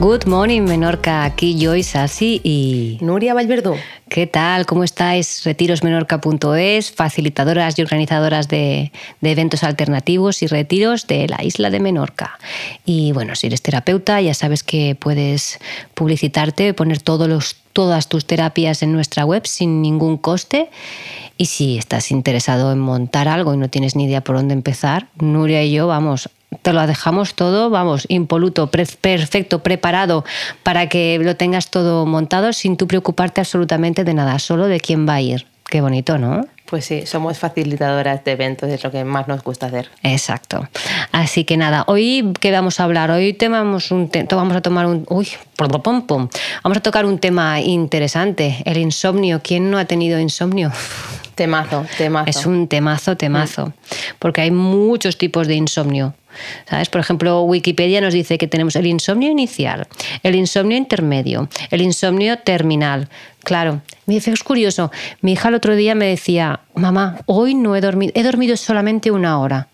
Good morning, Menorca. Aquí Joyce Así y Nuria Valverdú. ¿Qué tal? ¿Cómo estáis? Retirosmenorca.es, facilitadoras y organizadoras de, de, eventos alternativos y retiros de la isla de Menorca. Y bueno, si eres terapeuta, ya sabes que puedes publicitarte, poner todos los, todas tus terapias en nuestra web sin ningún coste. Y si estás interesado en montar algo y no tienes ni idea por dónde empezar, Nuria y yo vamos te lo dejamos todo, vamos, impoluto, perfecto, preparado para que lo tengas todo montado sin tú preocuparte absolutamente de nada, solo de quién va a ir. Qué bonito, ¿no? Pues sí, somos facilitadoras de eventos, es lo que más nos gusta hacer. Exacto. Así que nada, hoy qué vamos a hablar, hoy vamos, un vamos a tomar un, uy, pum, pum. vamos a tocar un tema interesante, el insomnio. ¿Quién no ha tenido insomnio? Temazo, temazo. Es un temazo, temazo, porque hay muchos tipos de insomnio. ¿Sabes? Por ejemplo, Wikipedia nos dice que tenemos el insomnio inicial, el insomnio intermedio, el insomnio terminal. Claro, me dice, es curioso. Mi hija el otro día me decía, mamá, hoy no he dormido, he dormido solamente una hora.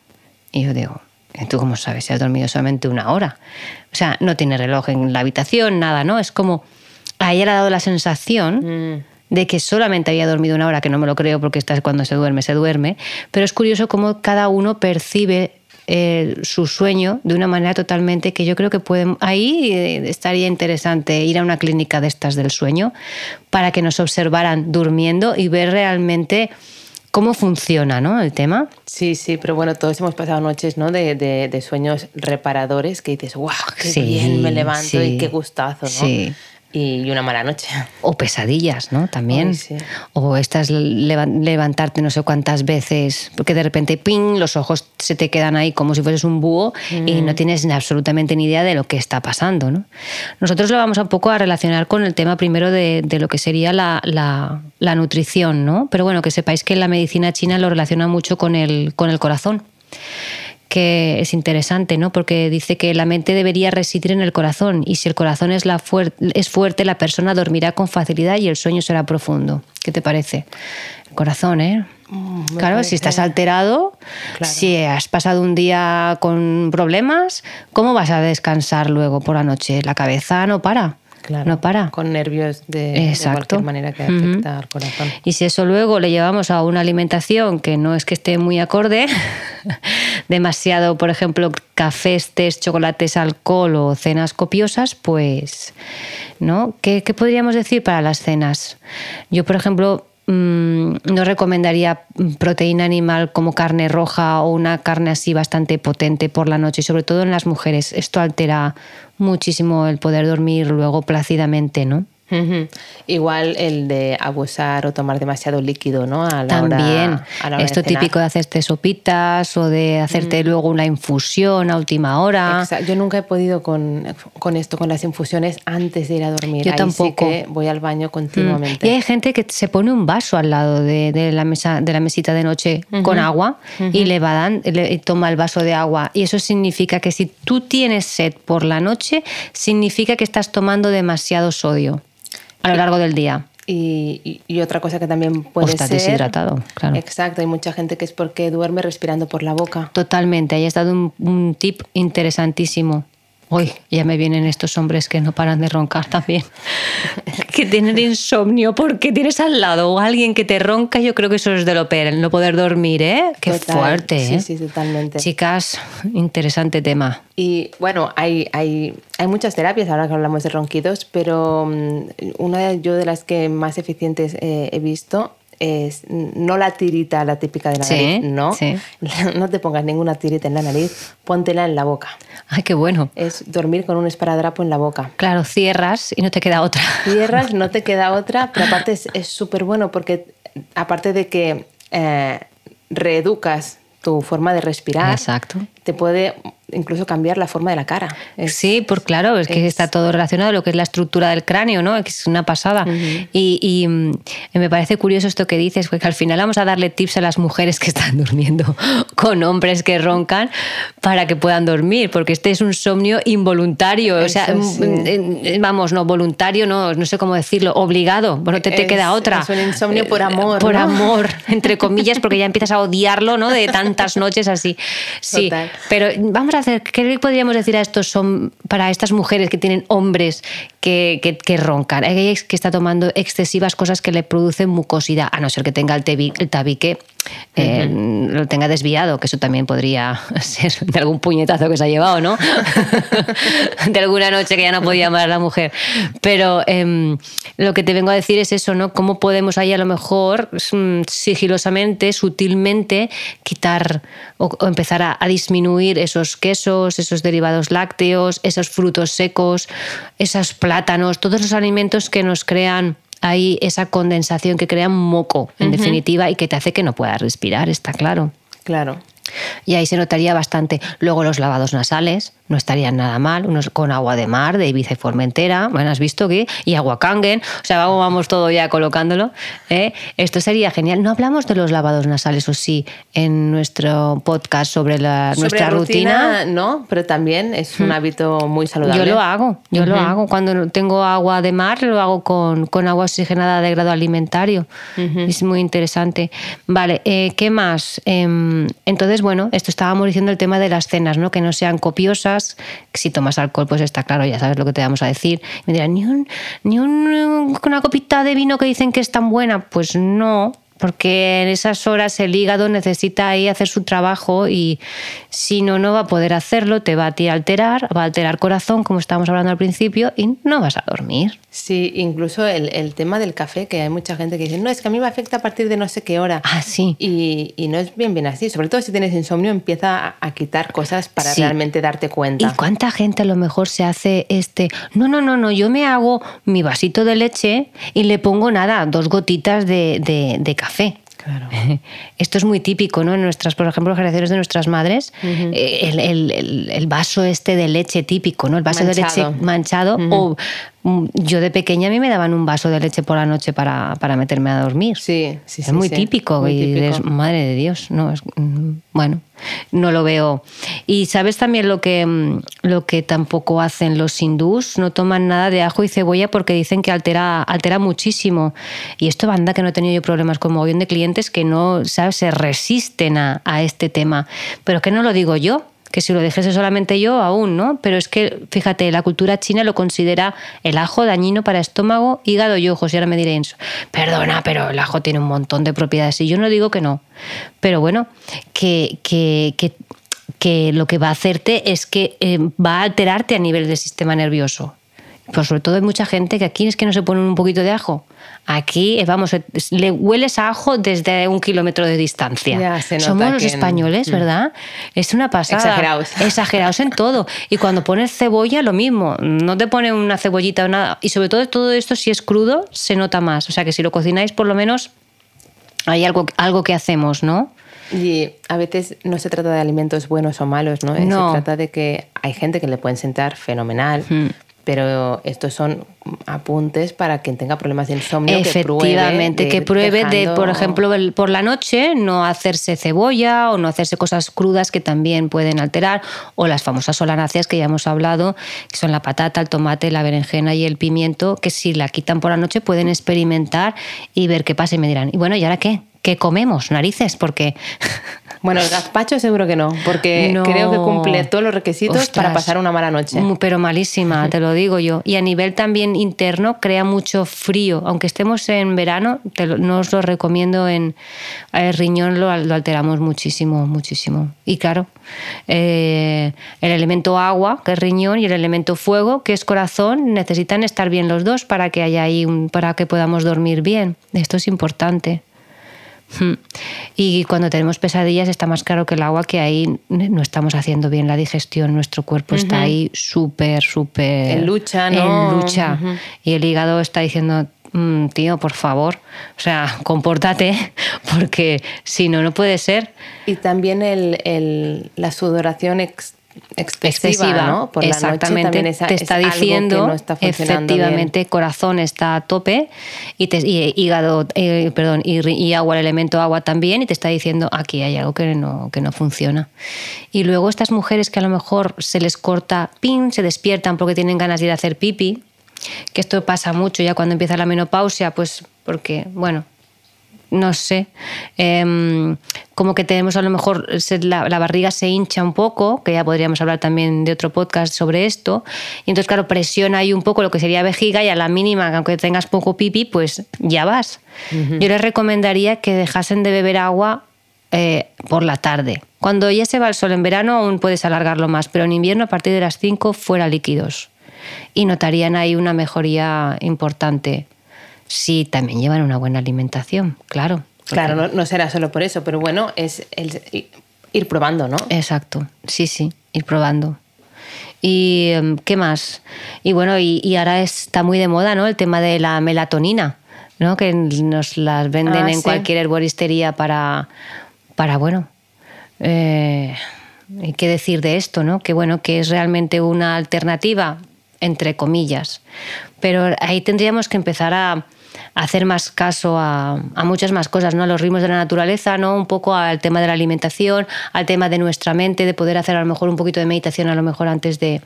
Y yo digo, ¿tú cómo sabes si has dormido solamente una hora? O sea, no tiene reloj en la habitación, nada, ¿no? Es como, a ella le ha dado la sensación... Mm. de que solamente había dormido una hora, que no me lo creo porque cuando se duerme, se duerme, pero es curioso cómo cada uno percibe eh, su sueño de una manera totalmente que yo creo que pueden, ahí eh, estaría interesante ir a una clínica de estas del sueño para que nos observaran durmiendo y ver realmente cómo funciona ¿no? el tema. Sí, sí, pero bueno, todos hemos pasado noches ¿no? de, de, sueños reparadores que dices, wow, qué bien me levanto y qué gustazo, ¿no? Sí y una mala noche. O pesadillas, ¿no? También. O estás levantarte no sé cuántas veces, porque de repente, ¡ping!, los ojos se te quedan ahí como si fueses un búho y no mm. tienes absolutamente ni idea de lo que está pasando, ¿no? Nosotros lo vamos un poco a relacionar con el tema primero de, de lo que sería la, la, la, nutrición, ¿no? Pero bueno, que sepáis que la medicina china lo relaciona mucho con el, con el corazón que es interesante, ¿no? Porque dice que la mente debería residir en el corazón y si el corazón es, la es fuerte, la persona dormirá con facilidad y el sueño será profundo. ¿Qué te parece? El corazón, ¿eh? Mm, claro, si estás alterado, si has pasado un día con problemas, ¿cómo vas a descansar luego por la noche? La cabeza no para no para. Con nervios de, cualquier manera que afecta al corazón. Y si eso luego le llevamos a una alimentación que no es que esté muy acorde, demasiado, por ejemplo, cafés, tés, chocolates, alcohol o cenas copiosas, pues, ¿no? ¿Qué, qué podríamos decir para las cenas? Yo, por ejemplo, no recomendaría proteína animal como carne roja o una carne así bastante potente por la noche, sobre todo en las mujeres. Esto altera muchísimo el poder dormir luego plácidamente, ¿no? Igual el de abusar o tomar demasiado líquido, ¿no? A la También. Esto típico de hacerte sopitas o de hacerte luego una infusión a última hora. Yo nunca he podido con, con, esto, con las infusiones antes de ir a dormir. Yo tampoco. voy al baño continuamente. Y hay gente que se pone un vaso al lado de, la mesa, de la mesita de noche con agua y le va dan, le toma el vaso de agua. Y eso significa que si tú tienes sed por la noche, significa que estás tomando demasiado sodio a lo largo del día. Y, otra cosa que también puede o está deshidratado, claro. Exacto, hay mucha gente que es porque duerme respirando por la boca. Totalmente, ahí ha estado un, un tip interesantísimo. Uy, ya me vienen estos hombres que no paran de roncar también, que tienen insomnio porque tienes al lado a alguien que te ronca, yo creo que eso es de lo peor, el no poder dormir, ¿eh? Qué fuerte, ¿eh? Sí, sí, totalmente. Chicas, interesante tema. Y bueno, hay, hay, hay muchas terapias ahora que hablamos de ronquidos, pero mm, una de, yo de las que más eficientes eh, he visto es no la tirita, la típica de la nariz, no. No te pongas ninguna tirita en la nariz, póntela en la boca. Ay, qué bueno. Es dormir con un esparadrapo en la boca. Claro, cierras y no te queda otra. Cierras, no te queda otra, pero aparte es súper bueno porque aparte de que eh, reeducas tu forma de respirar, Exacto. Te puede incluso cambiar la forma de la cara. sí, por claro, es que está todo relacionado, lo que es la estructura del cráneo, ¿no? Es una pasada. y, mm, me parece curioso esto que dices, porque al final vamos a darle tips a las mujeres que están durmiendo con hombres que roncan para que puedan dormir, porque este es un insomnio involuntario, o sea, mm, mm, vamos, no, voluntario, no, no sé cómo decirlo, obligado, bueno, te, te queda otra. Es un insomnio por amor. Por amor, entre comillas, porque ya empiezas a odiarlo, ¿no? De tantas noches así. Sí, pero vamos a hacer? ¿Qué podríamos decir a estos son para estas mujeres que tienen hombres que, que, que roncan? Hay que está tomando excesivas cosas que le producen mucosidad, a no ser que tenga el, el tabique eh, lo tenga desviado, que eso también podría ser de algún puñetazo que se ha llevado, ¿no? de alguna noche que ya no podía amar a la mujer. Pero em, lo que te vengo a decir es eso, ¿no? ¿Cómo podemos ahí a lo mejor mm, sigilosamente, sutilmente, quitar o, empezar a, a, disminuir esos quesos, esos derivados lácteos, esos frutos secos, esos plátanos, todos los alimentos que nos crean hay esa condensación que crea un moco, en definitiva, y que te hace que no puedas respirar, está claro. Claro. Y ahí se notaría bastante. Luego los lavados nasales, no estarían nada mal, unos con agua de mar, de Ibiza y Formentera, bueno, has visto que, y agua kangen, o sea, vamos, vamos todo ya colocándolo. ¿eh? Esto sería genial. No hablamos de los lavados nasales, o sí, en nuestro podcast sobre, la, nuestra rutina, No, pero también es un hmm. hábito muy saludable. Yo lo hago, yo lo hago. Cuando tengo agua de mar, lo hago con, con agua oxigenada de grado alimentario. Es muy interesante. Vale, eh, ¿qué más? Em, entonces, bueno, esto estábamos diciendo el tema de las cenas, ¿no? Que no sean copiosas si tomas alcohol, pues está claro, ya sabes lo que te vamos a decir. Me dirán, ni, un, ni una copita de vino que dicen que es tan buena. Pues no, porque en esas horas el hígado necesita ahí hacer su trabajo y si no, no va a poder hacerlo, te va a ti alterar, va a alterar corazón, como estábamos hablando al principio, y no vas a dormir. Sí, incluso el, tema del café, que hay mucha gente que dice, no, es que a mí me afecta a partir de no sé qué hora. Ah, sí. Y, no es bien bien así, sobre todo si tienes insomnio, empieza a quitar cosas para realmente darte cuenta. ¿Y cuánta gente a lo mejor se hace este, no, no, no, no, yo me hago mi vasito de leche y le pongo nada, dos gotitas de, de café café. Claro. Esto es muy típico, ¿no? En nuestras, por ejemplo, generaciones de nuestras madres, eh, el, vaso este de leche típico, ¿no? El vaso de leche manchado o Mm, yo de pequeña a mí me daban un vaso de leche por la noche para, meterme a dormir. Sí, sí, Es muy típico y madre de Dios, no, es, mm, bueno, no lo veo. Y sabes también lo que, mm, lo que tampoco hacen los hindús, no toman nada de ajo y cebolla porque dicen que altera, altera muchísimo. Y esto banda que no he tenido yo problemas con mogollón de clientes que no, ¿sabes? se resisten a, a este tema. Pero que no lo digo yo, que si lo dijese solamente yo, aún, ¿no? Pero es que, fíjate, la cultura china lo considera el ajo dañino para estómago, hígado y ojos. Y ahora me diréis, perdona, pero el ajo tiene un montón de propiedades. Y yo no digo que no. Pero bueno, que, que, que, lo que va a hacerte es que eh, va a alterarte a nivel del sistema nervioso. Pues sobre todo hay mucha gente que aquí es que no se pone un poquito de ajo. Aquí, eh, vamos, le hueles a ajo desde un kilómetro de distancia. Somos los españoles, mm. ¿verdad? Es una pasada. Exagerados. Exagerados en todo. Y cuando pones cebolla, lo mismo. No te pone una cebollita o nada. Y sobre todo todo esto, si es crudo, se nota más. O sea que si lo cocináis, por lo menos hay algo, algo que hacemos, ¿no? Y a veces no se trata de alimentos buenos o malos, ¿no? Se trata de que hay gente que le pueden sentar fenomenal, mm pero estos son apuntes para quien tenga problemas de insomnio. Efectivamente, que pruebe, de, por ejemplo, por la noche no hacerse cebolla o no hacerse cosas crudas que también pueden alterar, o las famosas solanáceas que ya hemos hablado, que son la patata, el tomate, la berenjena y el pimiento, que si la quitan por la noche pueden experimentar y ver qué pasa y me dirán, y bueno, ¿y ahora qué? ¿Qué comemos? Narices, porque Bueno, el gazpacho seguro que no, porque creo que cumple todos los requisitos para pasar una mala noche. Pero malísima, te lo digo yo. Y a nivel también interno crea mucho frío. Aunque estemos en verano, no os lo recomiendo en el riñón, lo, alteramos muchísimo, muchísimo. Y claro, eh, el elemento agua, que es riñón, y el elemento fuego, que es corazón, necesitan estar bien los dos para que haya ahí un, para que podamos dormir bien. Esto es importante. Hmm. Y cuando tenemos pesadillas está más claro que el agua que ahí no estamos haciendo bien la digestión, nuestro cuerpo está ahí súper, súper... En lucha, ¿no? En lucha. Y el hígado está diciendo, mm, tío, por favor, o sea, compórtate, porque si no, no puede ser. Y también el, la sudoración externa excesiva, ¿no? Por exactamente. la noche te está diciendo efectivamente corazón está a tope y, hígado eh, perdón y, agua el elemento agua también y te está diciendo aquí hay algo que no que no funciona y luego estas mujeres que a lo mejor se les corta pin se despiertan porque tienen ganas de ir a hacer pipi que esto pasa mucho ya cuando empieza la menopausia pues porque bueno no sé, em, como que tenemos a lo mejor la, la, barriga se hincha un poco, que ya podríamos hablar también de otro podcast sobre esto, y entonces claro, presiona ahí un poco lo que sería vejiga y a la mínima, aunque tengas poco pipi, pues ya vas. Yo les recomendaría que dejasen de beber agua eh, por la tarde. Cuando ya se va el sol en verano aún puedes alargarlo más, pero en invierno a partir de las 5 fuera líquidos. Y notarían ahí una mejoría importante si también llevan una buena alimentación, claro. Claro, no, será solo por eso, pero bueno, es ir probando, ¿no? Exacto, sí, sí, ir probando. ¿Y em, qué más? Y bueno, y, ahora está muy de moda, ¿no? El tema de la melatonina, ¿no? Que nos las venden ah, en cualquier herboristería para, para bueno, eh, qué decir de esto, ¿no? Que bueno, que es realmente una alternativa, entre comillas. Pero ahí tendríamos que empezar a, hacer más caso a, muchas más cosas, ¿no? A los ritmos de la naturaleza, ¿no? Un poco al tema de la alimentación, al tema de nuestra mente, de poder hacer a lo mejor un poquito de meditación a lo mejor antes de,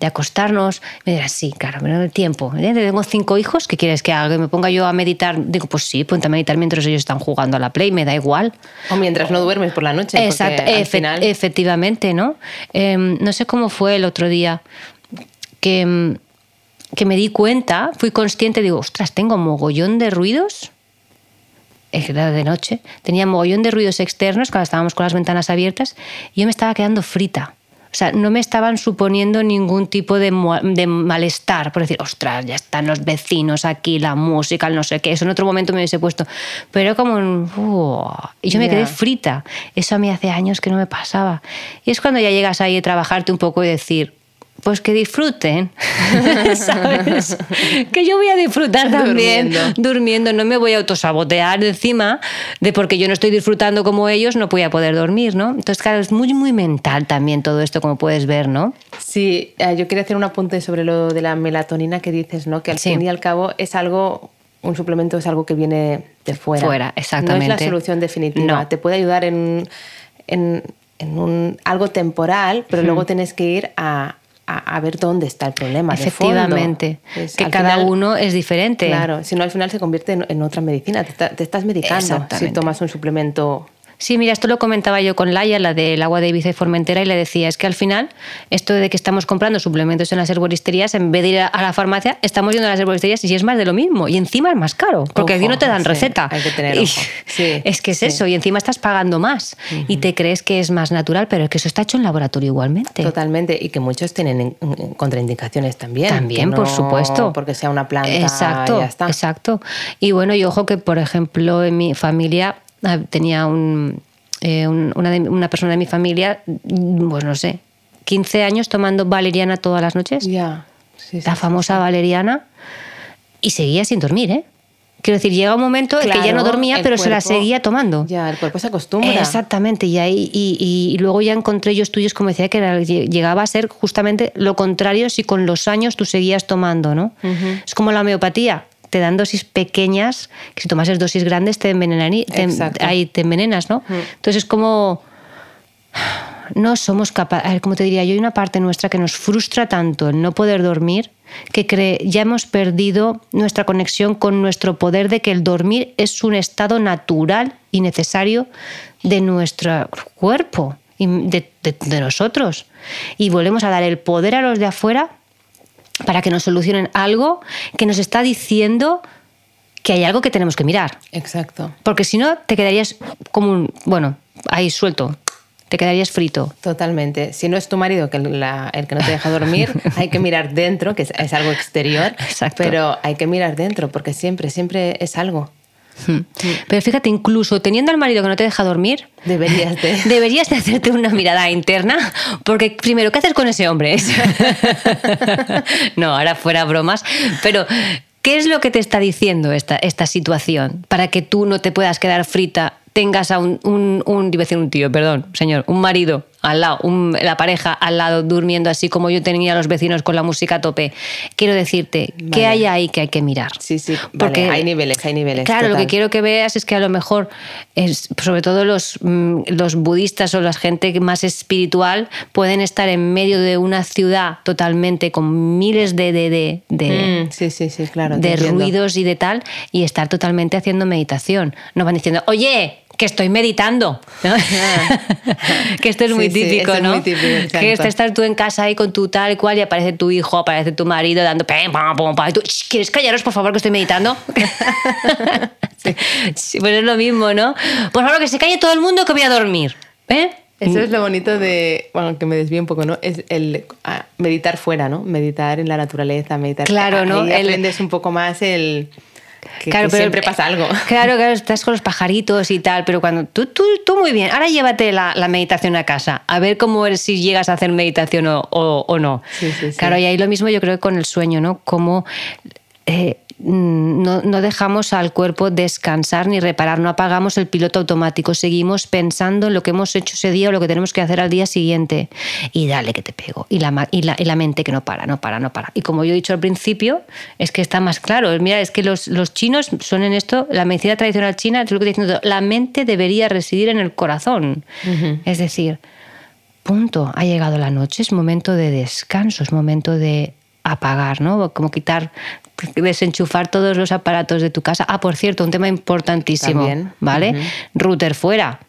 acostarnos. Me dirás, sí, claro, pero el tiempo. ¿eh? Tengo cinco hijos, ¿qué quieres que haga? ¿Que me ponga yo a meditar? Digo, pues sí, ponte a meditar mientras ellos están jugando a la Play, me da igual. O mientras no duermes por la noche. Exacto, efectivamente, ¿no? Em, no sé cómo fue el otro día que em, que me di cuenta, fui consciente, digo, ostras, tengo mogollón de ruidos. Era de noche, tenía mogollón de ruidos externos cuando estábamos con las ventanas abiertas y yo me estaba quedando frita. O sea, no me estaban suponiendo ningún tipo de, malestar, por decir, ostras, ya están los vecinos aquí, la música, el no sé qué. Eso en otro momento me hubiese puesto. Pero como un. y yo me quedé frita. Eso a mí hace años que no me pasaba. Y es cuando ya llegas ahí a trabajarte un poco y decir, pues que disfruten, ¿sabes? que yo voy a disfrutar también durmiendo. no me voy a autosabotear encima de porque yo no estoy disfrutando como ellos, no voy a poder dormir, ¿no? Entonces, claro, es muy, muy mental también todo esto, como puedes ver, ¿no? Sí, eh, yo quería hacer un apunte sobre lo de la melatonina que dices, ¿no? Que al fin y al cabo es algo un suplemento es algo que viene de fuera. Fuera, exactamente. No es la solución definitiva. Te puede ayudar en, en, un, algo temporal, pero luego tienes que ir a, a, ver dónde está el problema. Efectivamente, que cada uno es diferente. Claro, si no al final se convierte en, otra medicina, te, te estás medicando si tomas un suplemento Sí, mira, esto lo comentaba yo con Laia, la del agua de Ibiza y Formentera, y le decía, es que al final, esto de que estamos comprando suplementos en las herboristerías, en vez de ir a la farmacia, estamos yendo a las herboristerías y es más de lo mismo, y encima es más caro, porque aquí no te dan receta. Hay que tener Es que es eso, y encima estás pagando más, y te crees que es más natural, pero es que eso está hecho en laboratorio igualmente. Totalmente, y que muchos tienen contraindicaciones también. También, por supuesto. Porque sea una planta. Exacto, ya está. exacto. Y bueno, y ojo que, por ejemplo, en mi familia Ah, tenía eh, un, una, persona de mi familia, pues no sé, 15 años tomando valeriana todas las noches. Ya. la famosa valeriana. Y seguía sin dormir, ¿eh? Quiero decir, llega un momento en que ya no dormía, pero se la seguía tomando. Ya, el cuerpo se acostumbra. Exactamente, y, ahí, y, luego ya encontré yo estudios como decía que llegaba a ser justamente lo contrario si con los años tú seguías tomando, ¿no? Es como la homeopatía te dan dosis pequeñas, que si tomas dosis grandes te, te, ahí te envenenas, ¿no? Entonces es como no somos capaces, a ver, como te diría, yo hay una parte nuestra que nos frustra tanto el no poder dormir que cree, ya hemos perdido nuestra conexión con nuestro poder de que el dormir es un estado natural y necesario de nuestro cuerpo y de, de nosotros. Y volvemos a dar el poder a los de afuera para que nos solucionen algo que nos está diciendo que hay algo que tenemos que mirar. Exacto. Porque si no, te quedarías como un, bueno, ahí suelto, te quedarías frito. Totalmente. Si no es tu marido que el que no te deja dormir, hay que mirar dentro, que es, algo exterior, Exacto. pero hay que mirar dentro, porque siempre, siempre es algo. Hmm. Pero fíjate, incluso teniendo al marido que no te deja dormir, deberías de, deberías de hacerte una mirada interna, porque primero, ¿qué haces con ese hombre? no, ahora fuera bromas, pero ¿qué es lo que te está diciendo esta, esta situación para que tú no te puedas quedar frita, tengas a un, un, un, un tío, perdón, señor, un marido al lado, un- la pareja al lado durmiendo así como yo tenía a los vecinos con la música a tope. Quiero decirte, ¿qué Vale. hay ahí que hay que mirar? Sí, sí, vale, Porque- hay niveles, hay niveles. Claro, lo que quiero que veas es que a lo mejor, es, sobre todo los, mm, los budistas o la gente más espiritual, pueden estar en medio de una ciudad totalmente con miles de, de, de, de- Mm, sí, sí, sí, claro. te de ruidos y de tal, y estar totalmente haciendo meditación. No van diciendo, oye, que estoy meditando. ¿no? que esto es muy sí, típico, es ¿no? muy típico, exacto. que estás tú en casa ahí con tu tal y cual y aparece tu hijo, aparece tu marido dando pam, pam, pam, y tú, "Shh, ¿quieres callaros, por favor, que estoy meditando? Sí, pues es lo mismo, ¿no? Por favor, que se calle todo el mundo que voy a dormir. ¿Eh? Eso es lo bonito de, bueno, que me desvío un poco, ¿no? Es el meditar fuera, ¿no? Meditar en la naturaleza, meditar. Claro, ahí ¿no? El- aprendes un poco más el que, Claro, que pero- siempre pasa algo. Claro, claro, estás con los pajaritos y tal, pero cuando tú, tú, tú muy bien, ahora llévate la, la meditación a casa, a ver cómo eres, si llegas a hacer meditación o, o- o no. Sí, sí, sí. Claro, y ahí lo mismo yo creo que con el sueño, ¿no? Como eh, no, no dejamos al cuerpo descansar ni reparar, no apagamos el piloto automático, seguimos pensando en lo que hemos hecho ese día o lo que tenemos que hacer al día siguiente. Y dale que te pego. Y la, y la, y la mente que no para, no para, no para. Y como yo he dicho al principio, es que está más claro. Mira, es que los, los chinos son en esto, la medicina tradicional china, es lo que estoy diciendo, la mente debería residir en el corazón. Es decir, punto, ha llegado la noche, es momento de descanso, es momento de apagar, ¿no? Como quitar, desenchufar todos los aparatos de tu casa. Ah, por cierto, un tema importantísimo, También. ¿vale? Router fuera,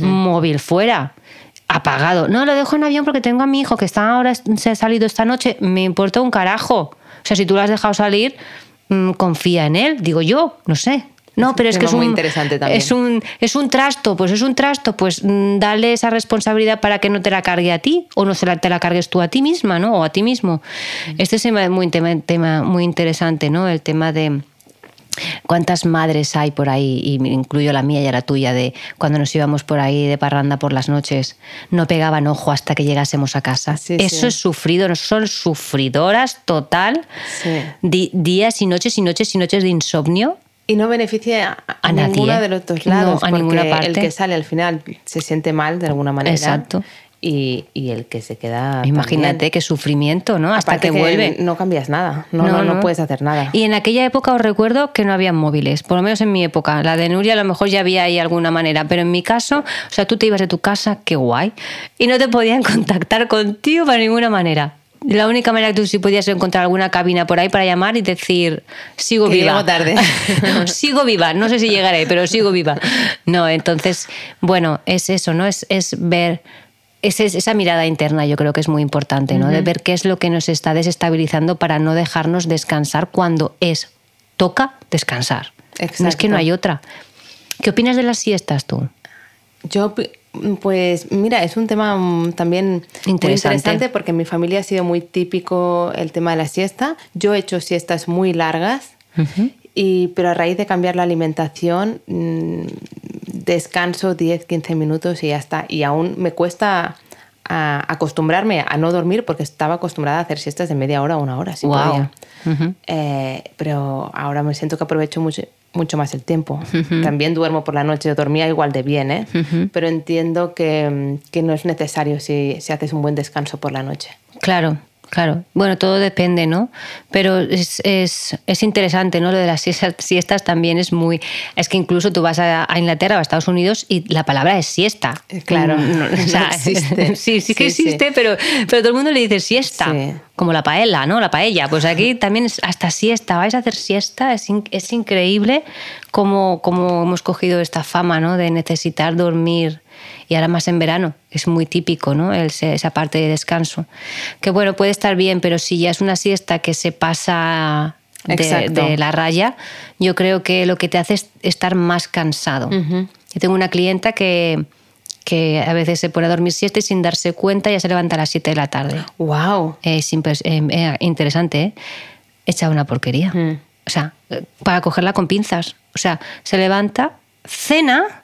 móvil fuera. Apagado. No, lo dejo en avión porque tengo a mi hijo que está ahora, se ha salido esta noche. Me importa un carajo. O sea, si tú lo has dejado salir, mm, confía en él, digo yo, no sé. No, pero es que es un, muy interesante también. es un es un trasto, pues es un trasto, pues mm, dale esa responsabilidad para que no te la cargue a ti o no se la, te la cargues tú a ti misma, ¿no? O a ti mismo. Este es muy tema, tema muy interesante, ¿no? El tema de cuántas madres hay por ahí, y incluyo la mía y la tuya, de cuando nos íbamos por ahí de parranda por las noches, no pegaban ojo hasta que llegásemos a casa. Sí, Eso sí. es sufrido, son sufridoras total, Sí. Días y noches y noches y noches de insomnio. Y no beneficia a, A ninguno de los dos No, lados. a ninguna parte. El que sale al final se siente mal de alguna manera. Exacto. Y, y el que se queda. Imagínate también. qué sufrimiento, ¿no? Hasta Aparte que, vuelve. No cambias nada. No, no, no puedes hacer nada. Y en aquella época os recuerdo que no había móviles, por lo menos en mi época. La de Nuria a lo mejor ya había ahí alguna manera, pero en mi caso, o sea, tú te ibas de tu casa, qué guay, y no te podían contactar contigo para ninguna manera. La única manera que tú sí podías encontrar alguna cabina por ahí para llamar y decir, sigo Que viva. llego tarde. sigo viva, no sé si llegaré, pero sigo viva. No, entonces, bueno, es eso, ¿no? Es, es ver es, es- esa mirada interna yo creo que es muy importante, ¿no? De ver qué es lo que nos está desestabilizando para no dejarnos descansar cuando es, toca descansar. No es que Exacto. no hay otra. ¿Qué opinas de las siestas tú? Yo, pues mira, es un tema mm, también muy Interesante. interesante porque en mi familia ha sido muy típico el tema de la siesta. Yo he hecho siestas muy largas, y, pero a raíz de cambiar la alimentación, mm, descanso 10, 15 minutos y ya está. Y aún me cuesta a- acostumbrarme a no dormir porque estaba acostumbrada a hacer siestas de media hora o una hora. Si Guau. podía. Eh, pero ahora me siento que aprovecho mucho, mucho más el tiempo. También duermo por la noche, dormía igual de bien, ¿eh? pero entiendo que, mm, que no es necesario si, si haces un buen descanso por la noche. Claro, claro. Bueno, todo depende, ¿no? Pero es, es, es interesante, ¿no? Lo de las siestas, siestas también es muy... Es que incluso tú vas a, a Inglaterra o a Estados Unidos y la palabra es siesta. Eh, claro, No, o sea, no existe. Sí, sí que Sí, sí. existe, Pero, pero todo el mundo le dice siesta. Sí. Como la paella, ¿no? La paella. Pues aquí también es hasta siesta. ¿Vais a hacer siesta? Es, in- es increíble cómo, cómo hemos cogido esta fama, ¿no? De necesitar dormir y ahora más en verano, es muy típico, ¿no? El- esa parte de descanso. Que bueno, puede estar bien, pero si ya es una siesta que se pasa de, de la raya, yo creo que lo que te hace es estar más cansado. Yo tengo una clienta que, que a veces se pone a dormir siesta y sin darse cuenta ya se levanta a las 7 de la tarde. ¡Wow! Es eh, eh, interesante, ¿eh? Echa una porquería. Mm. O sea, eh, para cogerla con pinzas. O sea, se levanta, cena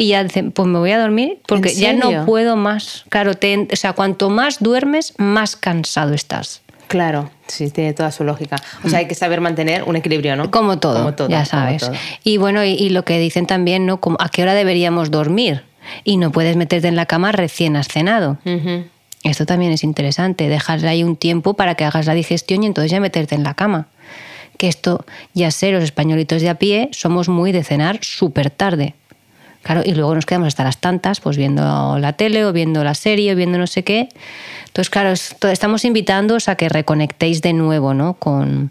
y ya dice, pues me voy a dormir porque ¿En ya no puedo más. Claro, te- o sea, cuanto más duermes, más cansado estás. Claro, sí, tiene toda su lógica. O sea, hay que saber mantener un equilibrio, ¿no? Como todo, Como todo, ya sabes. todo. Y bueno, y, y lo que dicen también, ¿no? Como, ¿A qué hora deberíamos dormir? y no puedes meterte en la cama recién has cenado. Esto también es interesante, dejar ahí un tiempo para que hagas la digestión y entonces ya meterte en la cama. Que esto, ya sé, los españolitos de a pie somos muy de cenar súper tarde. Claro, y luego nos quedamos hasta las tantas, pues viendo la tele o viendo la serie o viendo no sé qué. Entonces, claro, estamos invitándoos a que reconectéis de nuevo, ¿no? Con,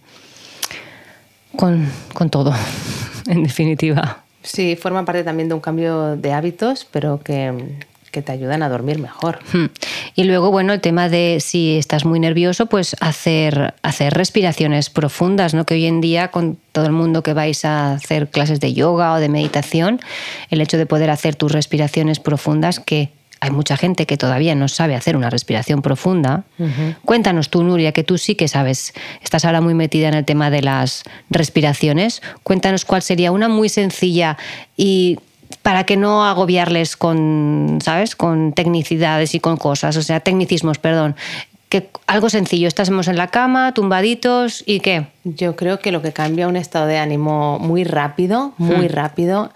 con, con todo, en definitiva. Sí, forma parte también de un cambio de hábitos, pero que, que te ayudan a dormir mejor. Hmm. Y luego, bueno, el tema de si estás muy nervioso, pues hacer, hacer respiraciones profundas, ¿no? Que hoy en día, con todo el mundo que vais a hacer clases de yoga o de meditación, el hecho de poder hacer tus respiraciones profundas, que hay mucha gente que todavía no sabe hacer una respiración profunda. Cuéntanos tú, Nuria, que tú sí que sabes, estás ahora muy metida en el tema de las respiraciones. Cuéntanos cuál sería una muy sencilla y para que no agobiarles con, ¿sabes? Con tecnicidades y con cosas, o sea, tecnicismos, perdón. Que algo sencillo, estamos en la cama, tumbaditos y qué. Yo creo que lo que cambia un estado de ánimo muy rápido, muy hmm. rápido,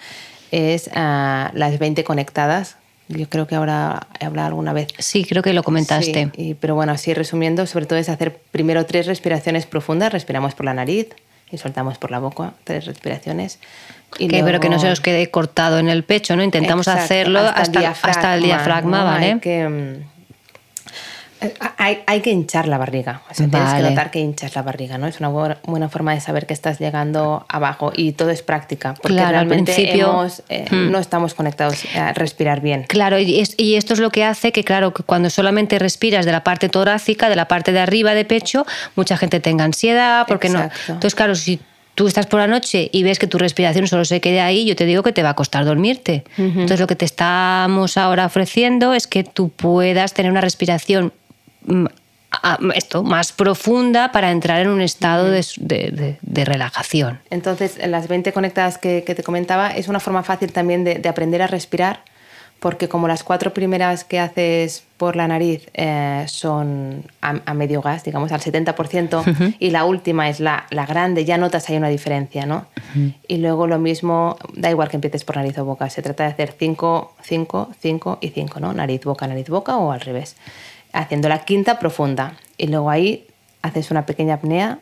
es ah, las 20 conectadas. Yo creo que ahora he hablado alguna vez. Sí, creo que lo comentaste. Sí, pero bueno, así resumiendo, sobre todo es hacer primero tres respiraciones profundas, respiramos por la nariz y soltamos por la boca, tres respiraciones pero que no se nos quede cortado en el pecho, ¿no? Intentamos hacerlo hasta, el diafragma, ¿vale? Hay que, hay, que hinchar la barriga. Tienes que notar que hinchas la barriga, ¿no? Es una buena, forma de saber que estás llegando abajo y todo es práctica. Porque realmente eh, hmm. no estamos conectados a respirar bien. Claro, y, esto es lo que hace que, claro, que cuando solamente respiras de la parte torácica, de la parte de arriba de pecho, mucha gente tenga ansiedad, porque no. Entonces, claro, si tú estás por la noche y ves que tu respiración solo se quede ahí, yo te digo que te va a costar dormirte. Entonces lo que te estamos ahora ofreciendo es que tú puedas tener una respiración mm, esto, más profunda para entrar en un estado de, relajación. Entonces, las 20 conectadas que, te comentaba es una forma fácil también de, aprender a respirar porque como las cuatro primeras que haces por la nariz eh, son a, medio gas, digamos al 70%, y la última es la, la, grande, ya notas ahí una diferencia, ¿no? Y luego lo mismo, da igual que empieces por nariz o boca, se trata de hacer 5, 5, 5 y 5, ¿no? Nariz, boca, nariz, boca o al revés. Haciendo la quinta profunda. Y luego ahí haces una pequeña apnea,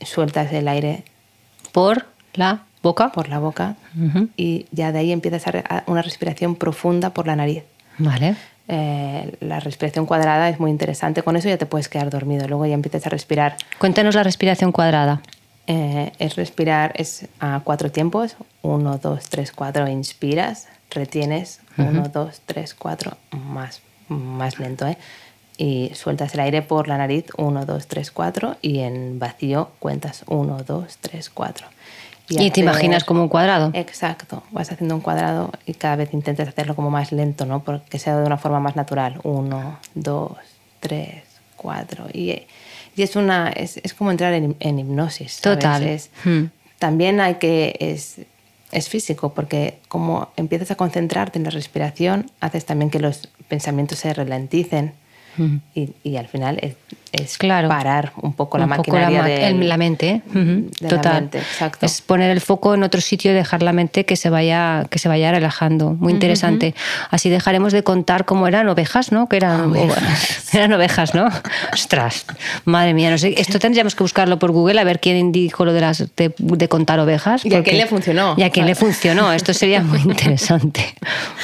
sueltas el aire. Por la boca. Por la boca. Y ya de ahí empiezas a una respiración profunda por la nariz. Vale. Eh, la respiración cuadrada es muy interesante. Con eso ya te puedes quedar dormido. Luego ya empiezas a respirar. Cuéntanos la respiración cuadrada. Eh, es respirar es a cuatro tiempos. Uno, dos, tres, cuatro. Inspiras, retienes. Uno, dos, tres, cuatro. Más, más lento, ¿eh? Y sueltas el aire por la nariz. Uno, dos, tres, cuatro. Y en vacío cuentas. Uno, dos, tres, cuatro. Y, te imaginas como un cuadrado. Exacto, vas haciendo un cuadrado y cada vez intentas hacerlo como más lento, ¿no? Porque sea de una forma más natural. Uno, dos, tres, cuatro. Y, y es, una, es, es como entrar en, en hipnosis. Total. Hmm. También hay que... Es, es físico, porque como empiezas a concentrarte en la respiración, haces también que los pensamientos se ralenticen y, y, al final es, es claro, parar un poco la maquinaria la, mente. Total. exacto. Es poner el foco en otro sitio y dejar la mente que se vaya, que se vaya relajando. Muy interesante. Así dejaremos de contar cómo eran ovejas, ¿no? Que eran ovejas, eran ovejas ¿no? Ostras, madre mía, no sé. Esto tendríamos que buscarlo por Google a ver quién dijo lo de, las, de, contar ovejas. Y a quién le funcionó. Y a quién le funcionó. Esto sería muy interesante.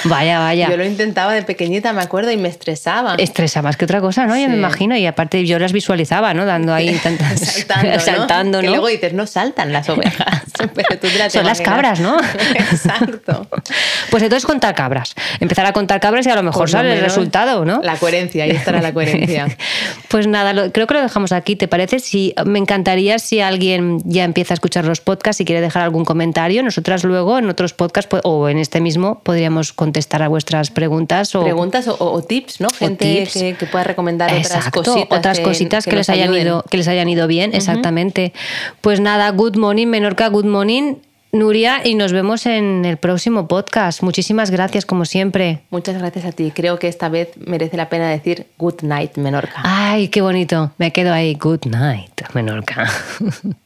Vaya, vaya. Yo lo intentaba de pequeñita, me acuerdo, y me estresaba. Estresa más que otra cosa, ¿no? Yo me imagino. Y aparte yo las visualizaba, ¿no? Dando ahí tantas, saltando, saltando ¿no? Que luego dices, no saltan las ovejas. Pero tú Son las cabras, ¿no? Exacto. Pues entonces contar cabras. Empezar a contar cabras y a lo mejor sale el resultado, ¿no? La coherencia, ahí estará la coherencia. pues nada, creo que lo dejamos aquí, ¿te parece? Si, me encantaría si alguien ya empieza a escuchar los podcasts y quiere dejar algún comentario. Nosotras luego en otros podcasts o en este mismo podríamos contestar a vuestras preguntas. O, preguntas o, tips, ¿no? Gente Que, que, pueda recomendar otras cositas. Otras cositas que, les hayan ido, que les hayan ido bien, exactamente. Pues nada, good morning, Menorca, good morning. Nuria, y nos vemos en el próximo podcast. Muchísimas gracias, como siempre. Muchas gracias a ti. Creo que esta vez merece la pena decir good night, Menorca. Ay, qué bonito. Me quedo ahí. Good night, Menorca.